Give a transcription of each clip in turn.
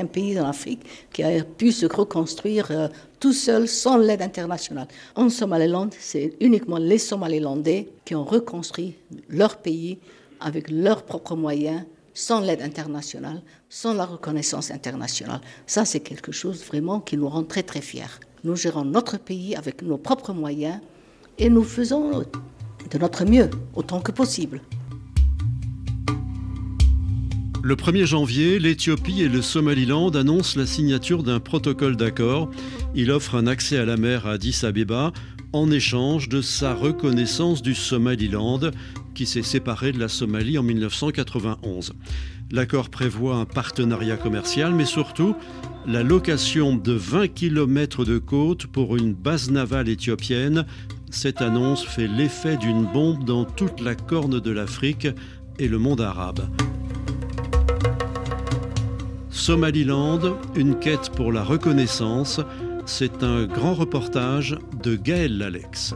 aucun pays en Afrique qui a pu se reconstruire euh, tout seul sans l'aide internationale. En Somaliland, c'est uniquement les Somalilandais qui ont reconstruit leur pays avec leurs propres moyens, sans l'aide internationale, sans la reconnaissance internationale. Ça, c'est quelque chose vraiment qui nous rend très très fiers. Nous gérons notre pays avec nos propres moyens et nous faisons de notre mieux autant que possible. Le 1er janvier, l'Éthiopie et le Somaliland annoncent la signature d'un protocole d'accord. Il offre un accès à la mer à Addis Abeba en échange de sa reconnaissance du Somaliland, qui s'est séparé de la Somalie en 1991. L'accord prévoit un partenariat commercial, mais surtout la location de 20 km de côte pour une base navale éthiopienne. Cette annonce fait l'effet d'une bombe dans toute la corne de l'Afrique et le monde arabe. Somaliland, une quête pour la reconnaissance, c'est un grand reportage de Gaël Lalex.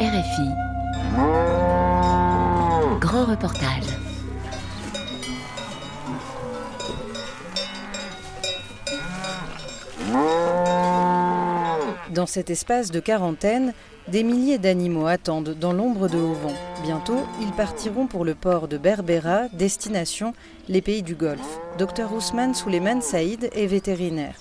RFI. Grand reportage. Dans cet espace de quarantaine, des milliers d'animaux attendent dans l'ombre de Haut-Vent. Bientôt, ils partiront pour le port de Berbera, destination les pays du Golfe. Dr Ousmane Souleiman Saïd est vétérinaire.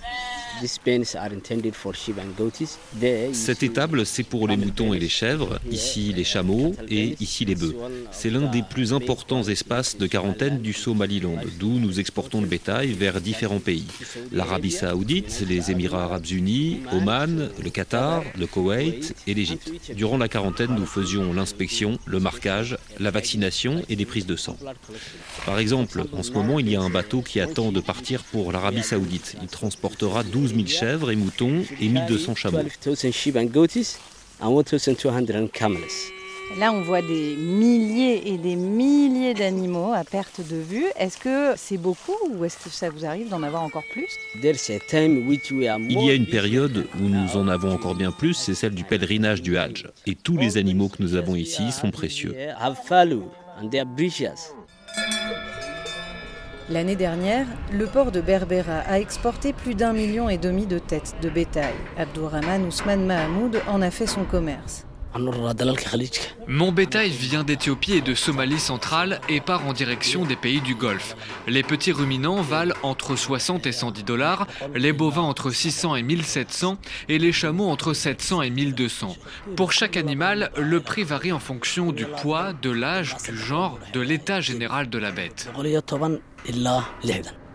Cette étable, c'est pour les moutons et les chèvres, ici les chameaux et ici les bœufs. C'est l'un des plus importants espaces de quarantaine du Somaliland, d'où nous exportons le bétail vers différents pays. L'Arabie saoudite, les Émirats arabes unis, Oman, le Qatar, le Koweït et l'Égypte. Durant la quarantaine, nous faisions l'inspection, le marquage, la vaccination et des prises de sang. Par exemple, en ce moment, il y a un bateau qui attend de partir pour l'Arabie saoudite. Il transportera 12 000 chèvres et moutons et 1200 chameaux. Là, on voit des milliers et des milliers d'animaux à perte de vue. Est-ce que c'est beaucoup ou est-ce que ça vous arrive d'en avoir encore plus? Il y a une période où nous en avons encore bien plus, c'est celle du pèlerinage du Hajj. Et tous les animaux que nous avons ici sont précieux. L'année dernière, le port de Berbera a exporté plus d'un million et demi de têtes de bétail. Abdourahman Ousmane Mahamoud en a fait son commerce. Mon bétail vient d'Éthiopie et de Somalie centrale et part en direction des pays du Golfe. Les petits ruminants valent entre 60 et 110 dollars, les bovins entre 600 et 1700 et les chameaux entre 700 et 1200. Pour chaque animal, le prix varie en fonction du poids, de l'âge, du genre, de l'état général de la bête.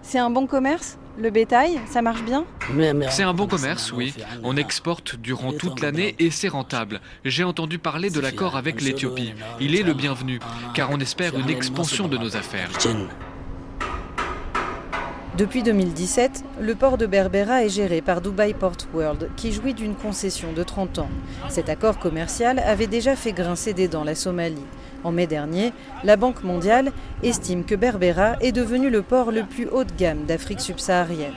C'est un bon commerce? Le bétail, ça marche bien C'est un bon commerce, oui. On exporte durant toute l'année et c'est rentable. J'ai entendu parler de l'accord avec l'Éthiopie. Il est le bienvenu, car on espère une expansion de nos affaires. Depuis 2017, le port de Berbera est géré par Dubai Port World, qui jouit d'une concession de 30 ans. Cet accord commercial avait déjà fait grincer des dents la Somalie. En mai dernier, la Banque mondiale estime que Berbera est devenu le port le plus haut de gamme d'Afrique subsaharienne.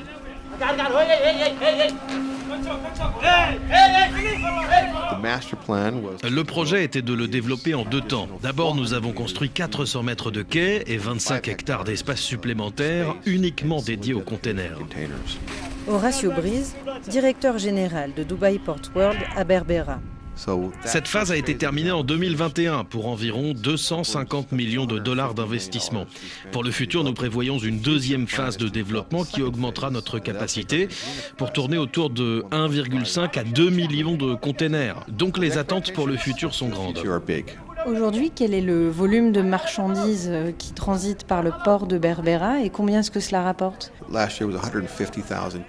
Le projet était de le développer en deux temps. D'abord, nous avons construit 400 mètres de quais et 25 hectares d'espace supplémentaire uniquement dédiés aux containers. Horacio Brise, directeur général de Dubai Port World à Berbera. Cette phase a été terminée en 2021 pour environ 250 millions de dollars d'investissement. Pour le futur, nous prévoyons une deuxième phase de développement qui augmentera notre capacité pour tourner autour de 1,5 à 2 millions de containers. Donc les attentes pour le futur sont grandes. Aujourd'hui, quel est le volume de marchandises euh, qui transitent par le port de Berbera et combien est-ce que cela rapporte?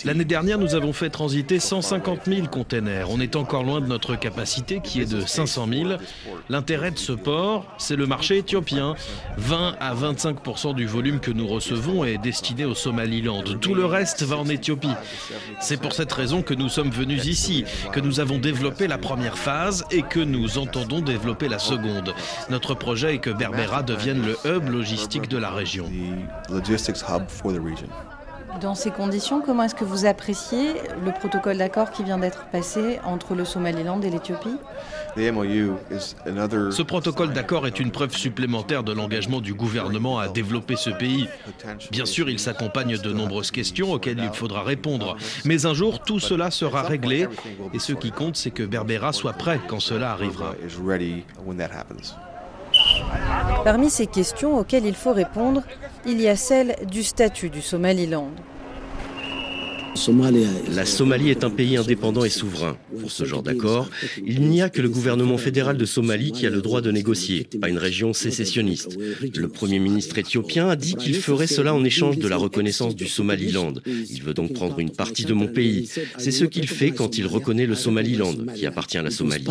L'année dernière, nous avons fait transiter 150 000 containers. On est encore loin de notre capacité qui est de 500 000. L'intérêt de ce port, c'est le marché éthiopien. 20 à 25% du volume que nous recevons est destiné au Somaliland. Tout le reste va en Éthiopie. C'est pour cette raison que nous sommes venus ici, que nous avons développé la première phase et que nous entendons développer la seconde. Notre projet est que Berbera devienne le hub logistique de la région. Dans ces conditions, comment est-ce que vous appréciez le protocole d'accord qui vient d'être passé entre le Somaliland et l'Éthiopie? Ce protocole d'accord est une preuve supplémentaire de l'engagement du gouvernement à développer ce pays. Bien sûr, il s'accompagne de nombreuses questions auxquelles il faudra répondre. Mais un jour, tout cela sera réglé et ce qui compte, c'est que Berbera soit prêt quand cela arrivera. Parmi ces questions auxquelles il faut répondre, il y a celle du statut du Somaliland. La Somalie est un pays indépendant et souverain. Pour ce genre d'accord, il n'y a que le gouvernement fédéral de Somalie qui a le droit de négocier, pas une région sécessionniste. Le Premier ministre éthiopien a dit qu'il ferait cela en échange de la reconnaissance du Somaliland. Il veut donc prendre une partie de mon pays. C'est ce qu'il fait quand il reconnaît le Somaliland, qui appartient à la Somalie.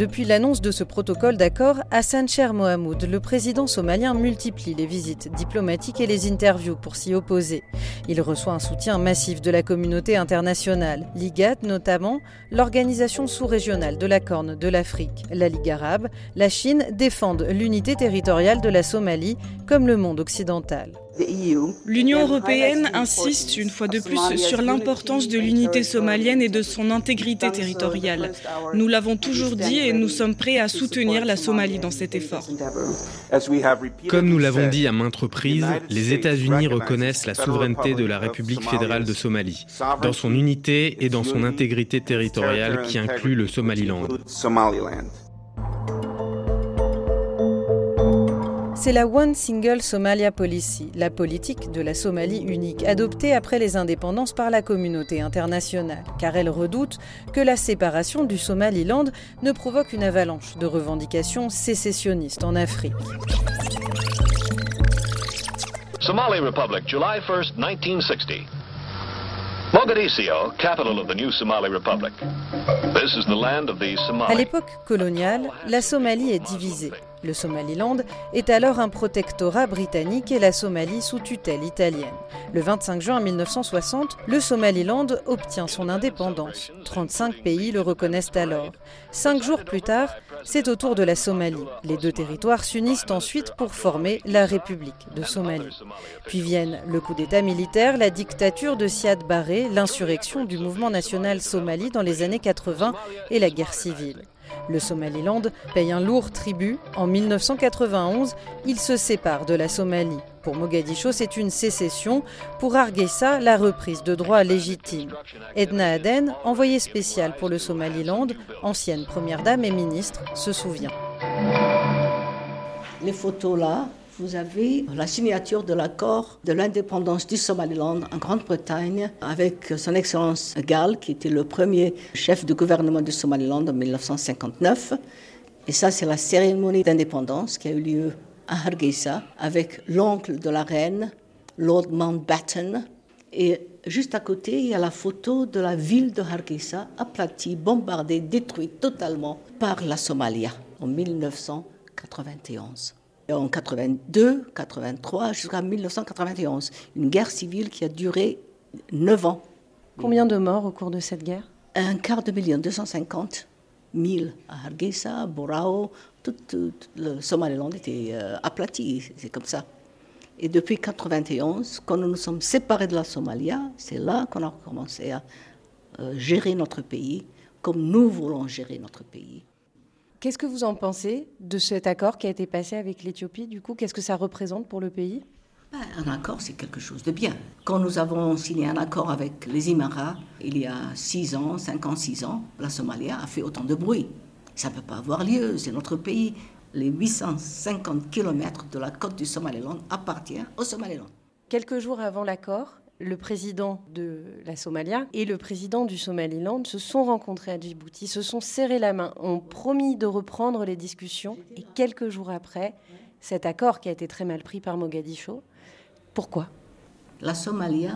Depuis l'annonce de ce protocole d'accord, Hassan Cher Mohamoud, le président somalien, multiplie les visites diplomatiques et les interviews pour s'y opposer. Il reçoit un soutien massif de la communauté internationale, l'IGAT notamment, l'organisation sous-régionale de la Corne de l'Afrique, la Ligue arabe, la Chine défendent l'unité territoriale de la Somalie comme le monde occidental. L'Union européenne insiste une fois de plus sur l'importance de l'unité somalienne et de son intégrité territoriale. Nous l'avons toujours dit et nous sommes prêts à soutenir la Somalie dans cet effort. Comme nous l'avons dit à maintes reprises, les États-Unis reconnaissent la souveraineté de la République fédérale de Somalie, dans son unité et dans son intégrité territoriale qui inclut le Somaliland. C'est la One Single Somalia Policy, la politique de la Somalie unique, adoptée après les indépendances par la communauté internationale, car elle redoute que la séparation du Somaliland ne provoque une avalanche de revendications sécessionnistes en Afrique. Somali Republic, July 1st, 1960. Mogadiscio, capital of the new Somali Republic. This is the land of the Somali. À l'époque coloniale, la Somalie est divisée. Le Somaliland est alors un protectorat britannique et la Somalie sous tutelle italienne. Le 25 juin 1960, le Somaliland obtient son indépendance. 35 pays le reconnaissent alors. Cinq jours plus tard, c'est au tour de la Somalie. Les deux territoires s'unissent ensuite pour former la République de Somalie. Puis viennent le coup d'État militaire, la dictature de Siad Barre, l'insurrection du mouvement national somali dans les années 80 et la guerre civile. Le Somaliland paye un lourd tribut. En 1991, il se sépare de la Somalie. Pour Mogadiscio, c'est une sécession. Pour Hargeisa, la reprise de droits légitimes. Edna Aden, envoyée spéciale pour le Somaliland, ancienne première dame et ministre, se souvient. Les photos là, vous avez la signature de l'accord de l'indépendance du Somaliland en Grande-Bretagne avec son Excellence Gall, qui était le premier chef de gouvernement du Somaliland en 1959. Et ça, c'est la cérémonie d'indépendance qui a eu lieu à Hargeisa avec l'oncle de la reine, Lord Mountbatten. Et juste à côté, il y a la photo de la ville de Hargeisa, aplatie, bombardée, détruite totalement par la Somalia en 1991 en 82, 83 jusqu'à 1991. Une guerre civile qui a duré 9 ans. Combien de morts au cours de cette guerre? Un quart de million, 250 000 à Hargeisa, Borao, tout, le Somaliland était euh, aplati, c'est comme ça. Et depuis 91, quand nous nous sommes séparés de la Somalia, c'est là qu'on a commencé à euh, gérer notre pays comme nous voulons gérer notre pays. Qu'est-ce que vous en pensez de cet accord qui a été passé avec l'Éthiopie Du coup, qu'est-ce que ça représente pour le pays? Ben, un accord, c'est quelque chose de bien. Quand nous avons signé un accord avec les Émirats, il y a 6 ans, 5 ans, 6 ans, la Somalie a fait autant de bruit. Ça ne peut pas avoir lieu, c'est notre pays. Les 850 km de la côte du Somaliland appartiennent au Somaliland. Quelques jours avant l'accord, le président de la Somalia et le président du Somaliland se sont rencontrés à Djibouti, se sont serrés la main, ont promis de reprendre les discussions et quelques jours après, cet accord qui a été très mal pris par Mogadiscio. Pourquoi? La Somalia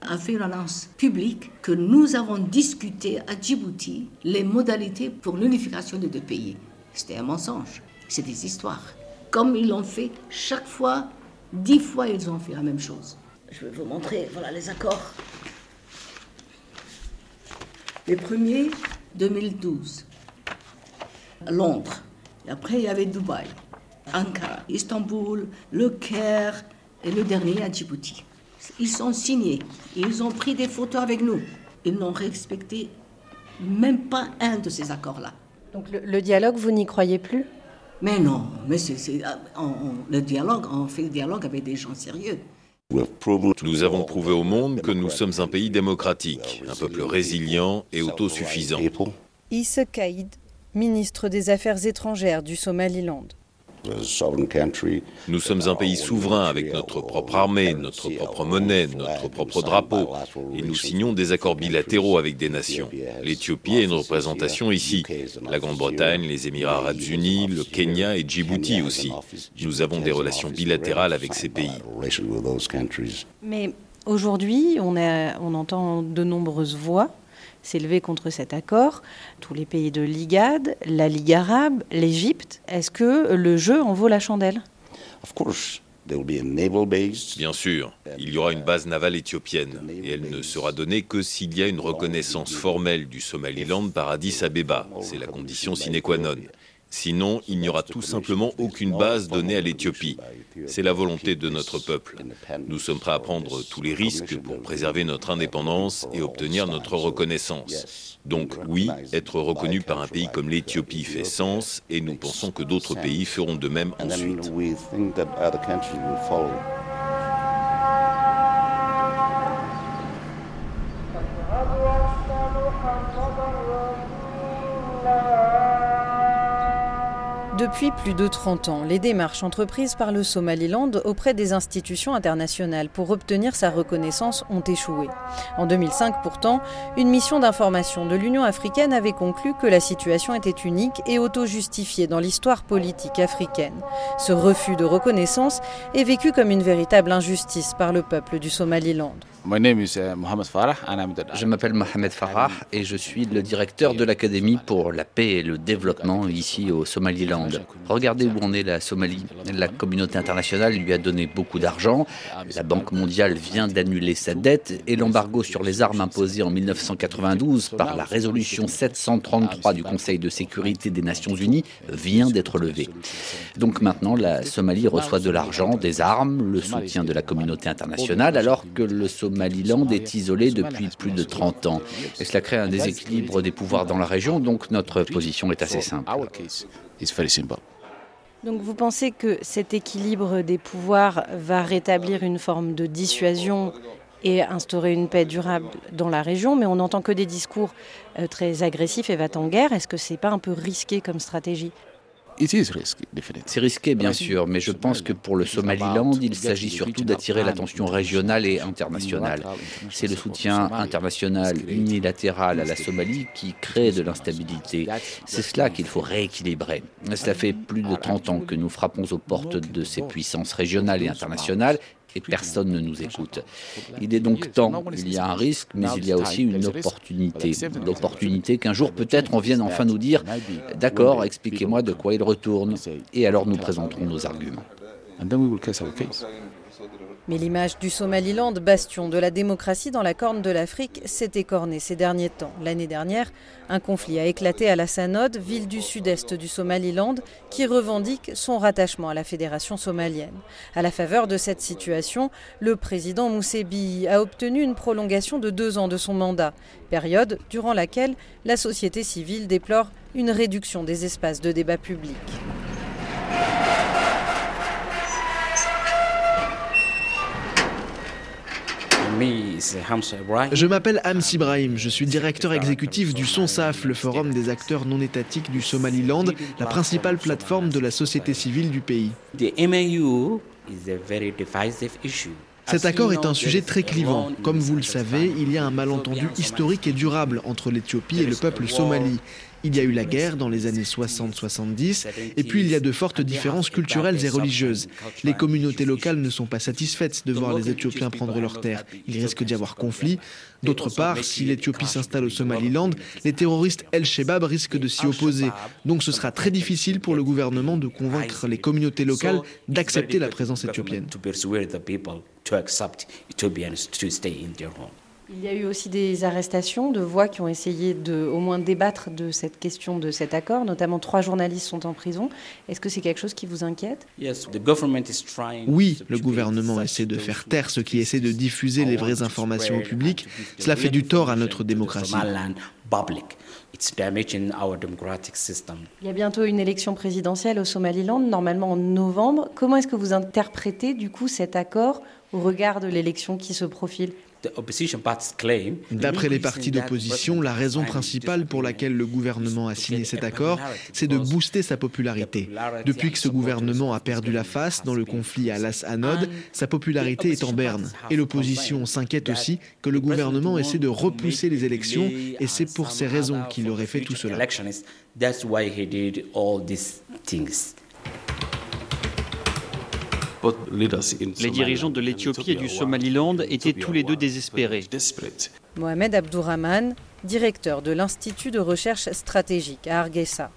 a fait une annonce publique que nous avons discuté à Djibouti les modalités pour l'unification des deux pays. C'était un mensonge, c'est des histoires. Comme ils l'ont fait chaque fois, dix fois ils ont fait la même chose. Je vais vous montrer, voilà les accords. Les premiers, 2012. Londres. Et après, il y avait Dubaï, Ankara, Istanbul, Le Caire, et le dernier à Djibouti. Ils sont signés, ils ont pris des photos avec nous. Ils n'ont respecté même pas un de ces accords-là. Donc le, dialogue, vous n'y croyez plus? Mais non, mais c'est, le dialogue, on fait le dialogue avec des gens sérieux. Nous avons prouvé au monde que nous sommes un pays démocratique, un peuple résilient et autosuffisant. Issa Kaïd, ministre des Affaires étrangères du Somaliland. Nous sommes un pays souverain avec notre propre armée, notre propre monnaie, notre propre drapeau. Et nous signons des accords bilatéraux avec des nations. L'Éthiopie a une représentation ici. La Grande-Bretagne, les Émirats arabes unis, le Kenya et Djibouti aussi. Nous avons des relations bilatérales avec ces pays. Mais aujourd'hui, on, on entend de nombreuses voix s'élever contre cet accord. Tous les pays de l'IGAD, la Ligue arabe, l'Égypte. Est-ce que le jeu en vaut la chandelle? Bien sûr, il y aura une base navale éthiopienne et elle ne sera donnée que s'il y a une reconnaissance formelle du Somaliland par Addis Abeba. C'est la condition sine qua non. Sinon, il n'y aura tout simplement aucune base donnée à l'Éthiopie. C'est la volonté de notre peuple. Nous sommes prêts à prendre tous les risques pour préserver notre indépendance et obtenir notre reconnaissance. Donc oui, être reconnu par un pays comme l'Éthiopie fait sens et nous pensons que d'autres pays feront de même ensuite. Depuis plus de 30 ans, les démarches entreprises par le Somaliland auprès des institutions internationales pour obtenir sa reconnaissance ont échoué. En 2005 pourtant, une mission d'information de l'Union africaine avait conclu que la situation était unique et auto-justifiée dans l'histoire politique africaine. Ce refus de reconnaissance est vécu comme une véritable injustice par le peuple du Somaliland. Uh, je m'appelle Mohamed Farah et je suis le directeur de l'Académie pour la paix et le développement ici au Somaliland. Regardez où en est la Somalie. La communauté internationale lui a donné beaucoup d'argent. La Banque mondiale vient d'annuler sa dette et l'embargo sur les armes imposé en 1992 par la résolution 733 du Conseil de sécurité des Nations Unies vient d'être levé. Donc maintenant, la Somalie reçoit de l'argent, des armes, le soutien de la communauté internationale, alors que le Somali Somaliland est isolé depuis plus de 30 ans. Cela crée un déséquilibre des pouvoirs dans la région, donc notre position est assez simple. Donc vous pensez que cet équilibre des pouvoirs va rétablir une forme de dissuasion et instaurer une paix durable dans la région, mais on n'entend que des discours euh, très agressifs et va en guerre. Est-ce que c'est pas un peu risqué comme stratégie? C'est risqué, bien sûr, mais je pense que pour le Somaliland, il s'agit surtout d'attirer l'attention régionale et internationale. C'est le soutien international unilatéral à la Somalie qui crée de l'instabilité. C'est cela qu'il faut rééquilibrer. Cela fait plus de 30 ans que nous frappons aux portes de ces puissances régionales et internationales et personne ne nous écoute. Il est donc temps, il y a un risque, mais il y a aussi une opportunité. L'opportunité qu'un jour peut-être on vienne enfin nous dire, d'accord, expliquez-moi de quoi il retourne, et alors nous présenterons nos arguments. Mais l'image du Somaliland, bastion de la démocratie dans la corne de l'Afrique, s'est écornée ces derniers temps. L'année dernière, un conflit a éclaté à la Sanod, ville du sud-est du Somaliland, qui revendique son rattachement à la fédération somalienne. À la faveur de cette situation, le président Moussebi a obtenu une prolongation de deux ans de son mandat, période durant laquelle la société civile déplore une réduction des espaces de débat public. Je m'appelle Hams Ibrahim, je suis directeur exécutif du SONSAF, le forum des acteurs non étatiques du Somaliland, la principale plateforme de la société civile du pays. Cet accord est un sujet très clivant. Comme vous le savez, il y a un malentendu historique et durable entre l'Éthiopie et le peuple somali. Il y a eu la guerre dans les années 60-70, et puis il y a de fortes différences culturelles et religieuses. Les communautés locales ne sont pas satisfaites de voir les Éthiopiens prendre leurs terres. Il risque d'y avoir conflit. D'autre part, si l'Éthiopie s'installe au Somaliland, les terroristes El-Shebab risquent de s'y opposer. Donc ce sera très difficile pour le gouvernement de convaincre les communautés locales d'accepter la présence éthiopienne. Il y a eu aussi des arrestations de voix qui ont essayé de au moins débattre de cette question de cet accord, notamment trois journalistes sont en prison. Est-ce que c'est quelque chose qui vous inquiète? Oui, le gouvernement essaie de faire taire ceux qui essaient de diffuser les vraies informations au public. Cela fait du tort à notre démocratie. Il y a bientôt une élection présidentielle au Somaliland, normalement en novembre. Comment est-ce que vous interprétez du coup cet accord au regard de l'élection qui se profile? D'après les partis d'opposition, la raison principale pour laquelle le gouvernement a signé cet accord, c'est de booster sa popularité. Depuis que ce gouvernement a perdu la face dans le conflit à Las Anod, sa popularité est en berne. Et l'opposition s'inquiète aussi que le gouvernement essaie de repousser les élections et c'est pour ces raisons qu'il aurait fait tout cela. Les dirigeants de l'Éthiopie et du Somaliland étaient tous les deux désespérés. Mohamed Abdourahman, directeur de l'Institut de recherche stratégique à Hargeisa.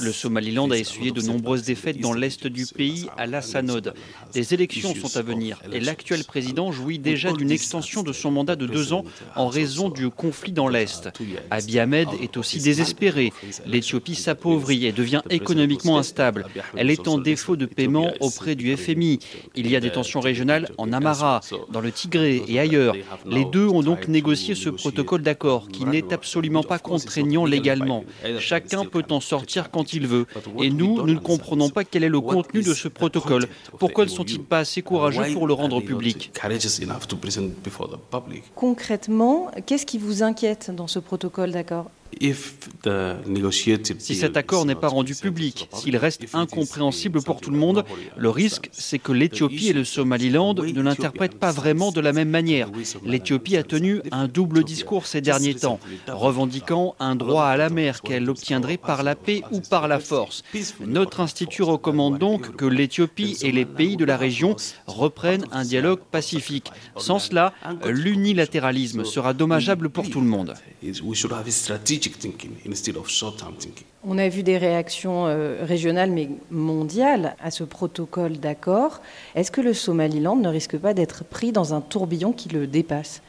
Le Somaliland a essuyé de nombreuses défaites dans l'est du pays, à l'Assanod. Des élections sont à venir et l'actuel président jouit déjà d'une extension de son mandat de deux ans en raison du conflit dans l'est. Abiy Ahmed est aussi désespéré. L'Éthiopie s'appauvrit et devient économiquement instable. Elle est en défaut de paiement auprès du FMI. Il y a des tensions régionales en Amara, dans le Tigré et ailleurs. Les deux ont donc négocié ce protocole d'accord qui n'est absolument pas contraignant légalement. Chacun peut en sortir quand il veut. Et nous, nous ne comprenons pas quel est le contenu de ce protocole. Pourquoi ne sont-ils pas assez courageux pour le rendre public? Concrètement, qu'est-ce qui vous inquiète dans ce protocole d'accord? Si cet accord n'est pas rendu public, s'il reste incompréhensible pour tout le monde, le risque, c'est que l'Éthiopie et le Somaliland ne l'interprètent pas vraiment de la même manière. L'Éthiopie a tenu un double discours ces derniers temps, revendiquant un droit à la mer qu'elle obtiendrait par la paix ou par la force. Notre institut recommande donc que l'Éthiopie et les pays de la région reprennent un dialogue pacifique. Sans cela, l'unilatéralisme sera dommageable pour tout le monde. On a vu des réactions euh, régionales mais mondiales à ce protocole d'accord. Est-ce que le Somaliland ne risque pas d'être pris dans un tourbillon qui le dépasse?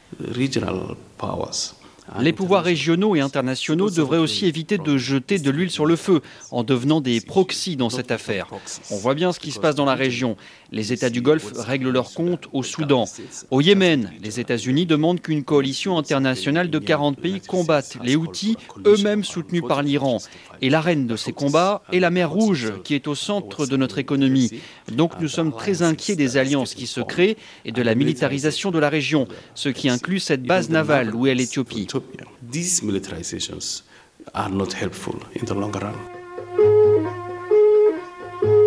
Les pouvoirs régionaux et internationaux devraient aussi éviter de jeter de l'huile sur le feu en devenant des proxys dans cette affaire. On voit bien ce qui se passe dans la région. Les États du Golfe règlent leurs comptes au Soudan. Au Yémen, les États-Unis demandent qu'une coalition internationale de 40 pays combatte les Houthis, eux-mêmes soutenus par l'Iran. Et l'arène de ces combats est la mer Rouge, qui est au centre de notre économie. Donc nous sommes très inquiets des alliances qui se créent et de la militarisation de la région, ce qui inclut cette base navale où est l'Éthiopie.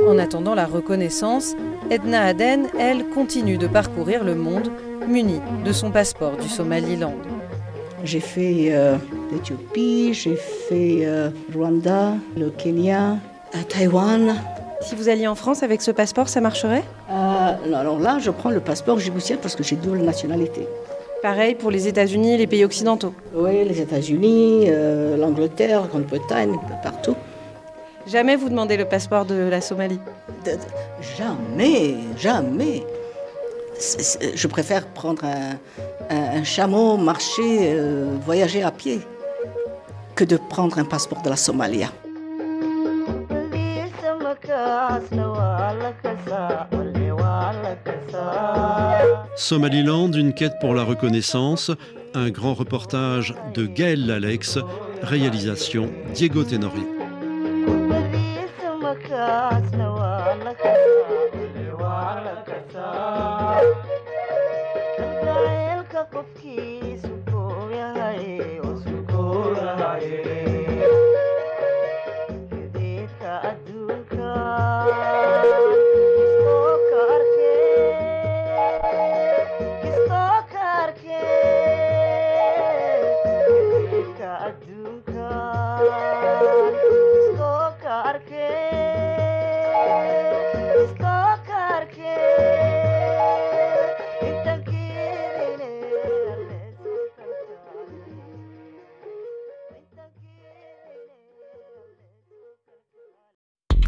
En attendant la reconnaissance, Edna Aden, elle, continue de parcourir le monde munie de son passeport du Somaliland. J'ai fait euh, l'Éthiopie, j'ai fait euh, Rwanda, le Kenya, euh, Taïwan. Si vous alliez en France avec ce passeport, ça marcherait? Alors là, je prends le passeport djiboutien parce que j'ai double nationalité. Pareil pour les États-Unis et les pays occidentaux Oui, les États-Unis, l'Angleterre, Grande-Bretagne, partout. Jamais vous demandez le passeport de la Somalie? Jamais, jamais. Je préfère prendre un, chameau, marcher, euh, voyager à pied, que de prendre un passeport de la Somalie. Somaliland, une quête pour la reconnaissance, un grand reportage de Gaël Lalex, réalisation Diego Tenorio.